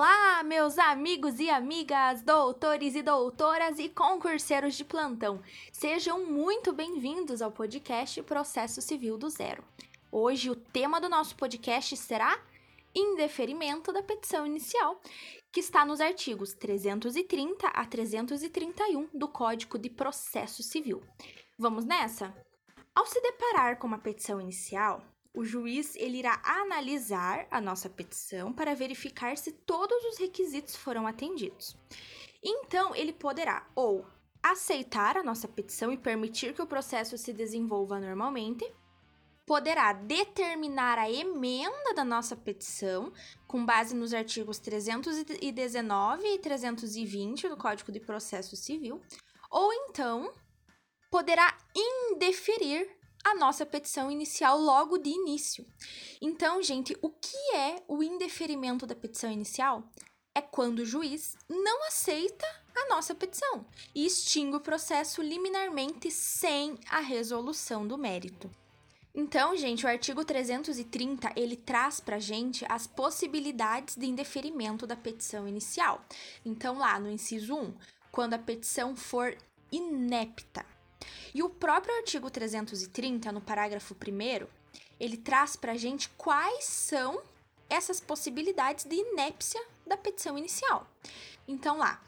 Olá, meus amigos e amigas, doutores e doutoras e concurseiros de plantão. Sejam muito bem-vindos ao podcast Processo Civil do Zero. Hoje o tema do nosso podcast será indeferimento da petição inicial, que está nos artigos 330 a 331 do Código de Processo Civil. Vamos nessa? Ao se deparar com uma petição inicial, o juiz ele irá analisar a nossa petição para verificar se todos os requisitos foram atendidos. Então, ele poderá ou aceitar a nossa petição e permitir que o processo se desenvolva normalmente, poderá determinar a emenda da nossa petição com base nos artigos 319 e 320 do Código de Processo Civil, ou então poderá indeferir a nossa petição inicial logo de início. Então, gente, o que é o indeferimento da petição inicial? É quando o juiz não aceita a nossa petição e extingue o processo liminarmente sem a resolução do mérito. Então, gente, o artigo 330, ele traz pra gente as possibilidades de indeferimento da petição inicial. Então, lá no inciso 1, quando a petição for inepta, e o próprio artigo 330, no parágrafo 1, ele traz para a gente quais são essas possibilidades de inépcia da petição inicial. Então, lá,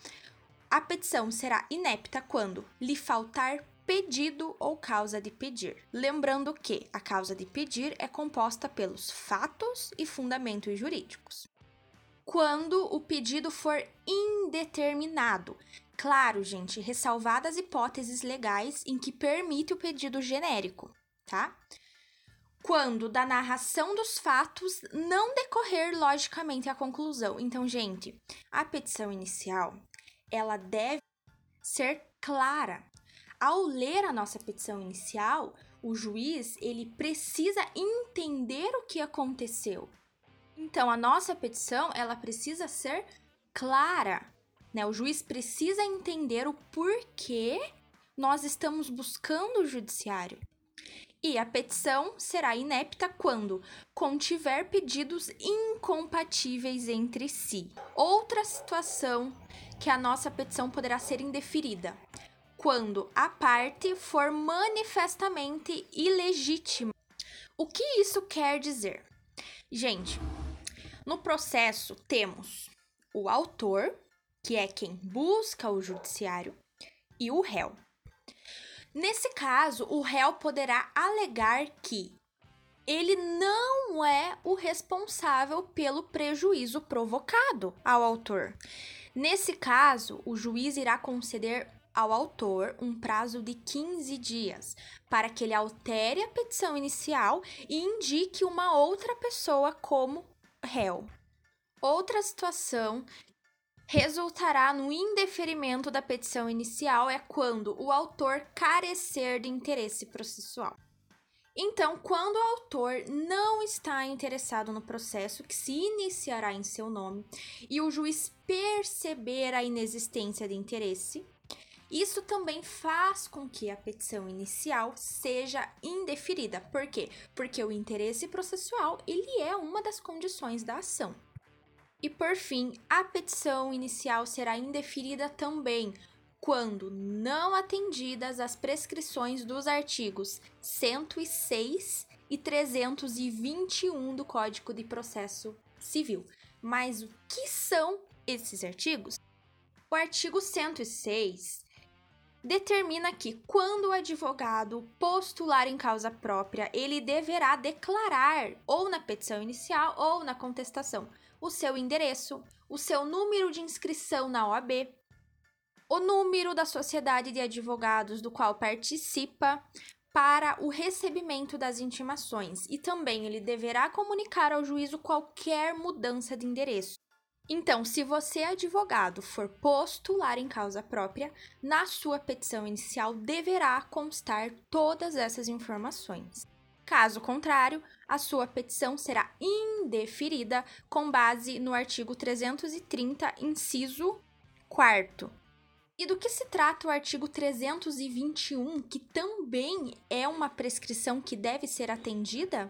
a petição será inepta quando lhe faltar pedido ou causa de pedir. Lembrando que a causa de pedir é composta pelos fatos e fundamentos jurídicos. Quando o pedido for indeterminado, Claro, gente, ressalvadas hipóteses legais em que permite o pedido genérico, tá? Quando da narração dos fatos não decorrer logicamente a conclusão. Então, gente, a petição inicial, ela deve ser clara. Ao ler a nossa petição inicial, o juiz, ele precisa entender o que aconteceu. Então, a nossa petição, ela precisa ser clara. Né? O juiz precisa entender o porquê nós estamos buscando o judiciário. E a petição será inepta quando contiver pedidos incompatíveis entre si. Outra situação que a nossa petição poderá ser indeferida, quando a parte for manifestamente ilegítima. O que isso quer dizer? Gente, no processo temos o autor, que é quem busca o judiciário, e o réu. Nesse caso, o réu poderá alegar que ele não é o responsável pelo prejuízo provocado ao autor. Nesse caso, o juiz irá conceder ao autor um prazo de 15 dias para que ele altere a petição inicial e indique uma outra pessoa como réu. Outra situação resultará no indeferimento da petição inicial é quando o autor carecer de interesse processual. Então, quando o autor não está interessado no processo que se iniciará em seu nome e o juiz perceber a inexistência de interesse, isso também faz com que a petição inicial seja indeferida. Por quê? Porque o interesse processual, ele é uma das condições da ação. E por fim, a petição inicial será indeferida também quando não atendidas as prescrições dos artigos 106 e 321 do Código de Processo Civil. Mas o que são esses artigos? O artigo 106 determina que quando o advogado postular em causa própria, ele deverá declarar ou na petição inicial ou na contestação o seu endereço, o seu número de inscrição na OAB, o número da sociedade de advogados do qual participa para o recebimento das intimações e também ele deverá comunicar ao juízo qualquer mudança de endereço. Então, se você, advogado, for postular em causa própria, na sua petição inicial deverá constar todas essas informações. Caso contrário, a sua petição será indeferida com base no artigo 330, inciso 4. E do que se trata o artigo 321, que também é uma prescrição que deve ser atendida?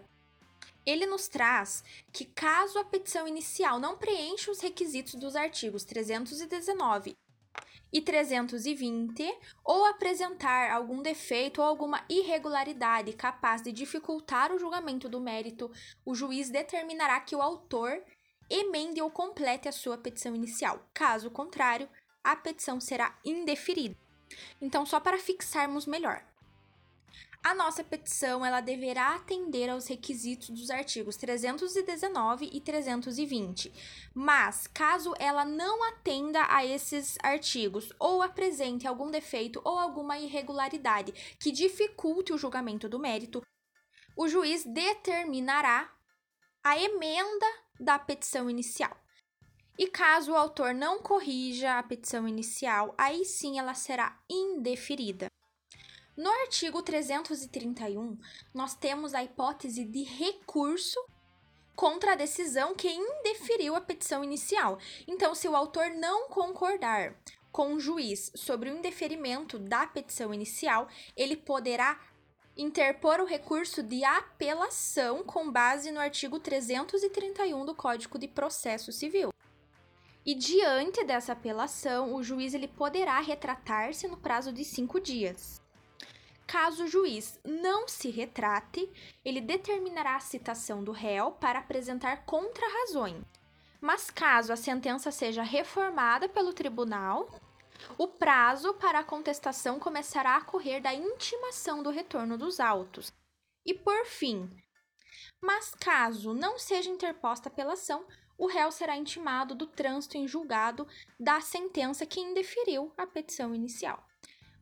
ele nos traz que, caso a petição inicial não preencha os requisitos dos artigos 319 e 320, ou apresentar algum defeito ou alguma irregularidade capaz de dificultar o julgamento do mérito, o juiz determinará que o autor emende ou complete a sua petição inicial. Caso contrário, a petição será indeferida. Então, só para fixarmos melhor, a nossa petição ela deverá atender aos requisitos dos artigos 319 e 320. Mas, caso ela não atenda a esses artigos ou apresente algum defeito ou alguma irregularidade que dificulte o julgamento do mérito, o juiz determinará a emenda da petição inicial. E caso o autor não corrija a petição inicial, aí sim ela será indeferida. No artigo 331, nós temos a hipótese de recurso contra a decisão que indeferiu a petição inicial. Então, se o autor não concordar com o juiz sobre o indeferimento da petição inicial, ele poderá interpor o recurso de apelação com base no artigo 331 do Código de Processo Civil. E diante dessa apelação, o juiz ele poderá retratar-se no prazo de cinco dias. Caso o juiz não se retrate, ele determinará a citação do réu para apresentar contrarrazões. Mas caso a sentença seja reformada pelo tribunal, o prazo para a contestação começará a correr da intimação do retorno dos autos. E por fim, mas caso não seja interposta pela ação, o réu será intimado do trânsito em julgado da sentença que indeferiu a petição inicial.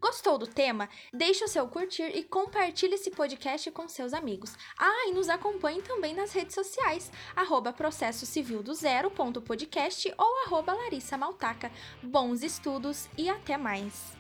Gostou do tema? Deixe o seu curtir e compartilhe esse podcast com seus amigos. Ah, e nos acompanhe também nas redes sociais, arroba processo civil do zero ponto podcast ou arroba Larissa Maltaca. Bons estudos e até mais!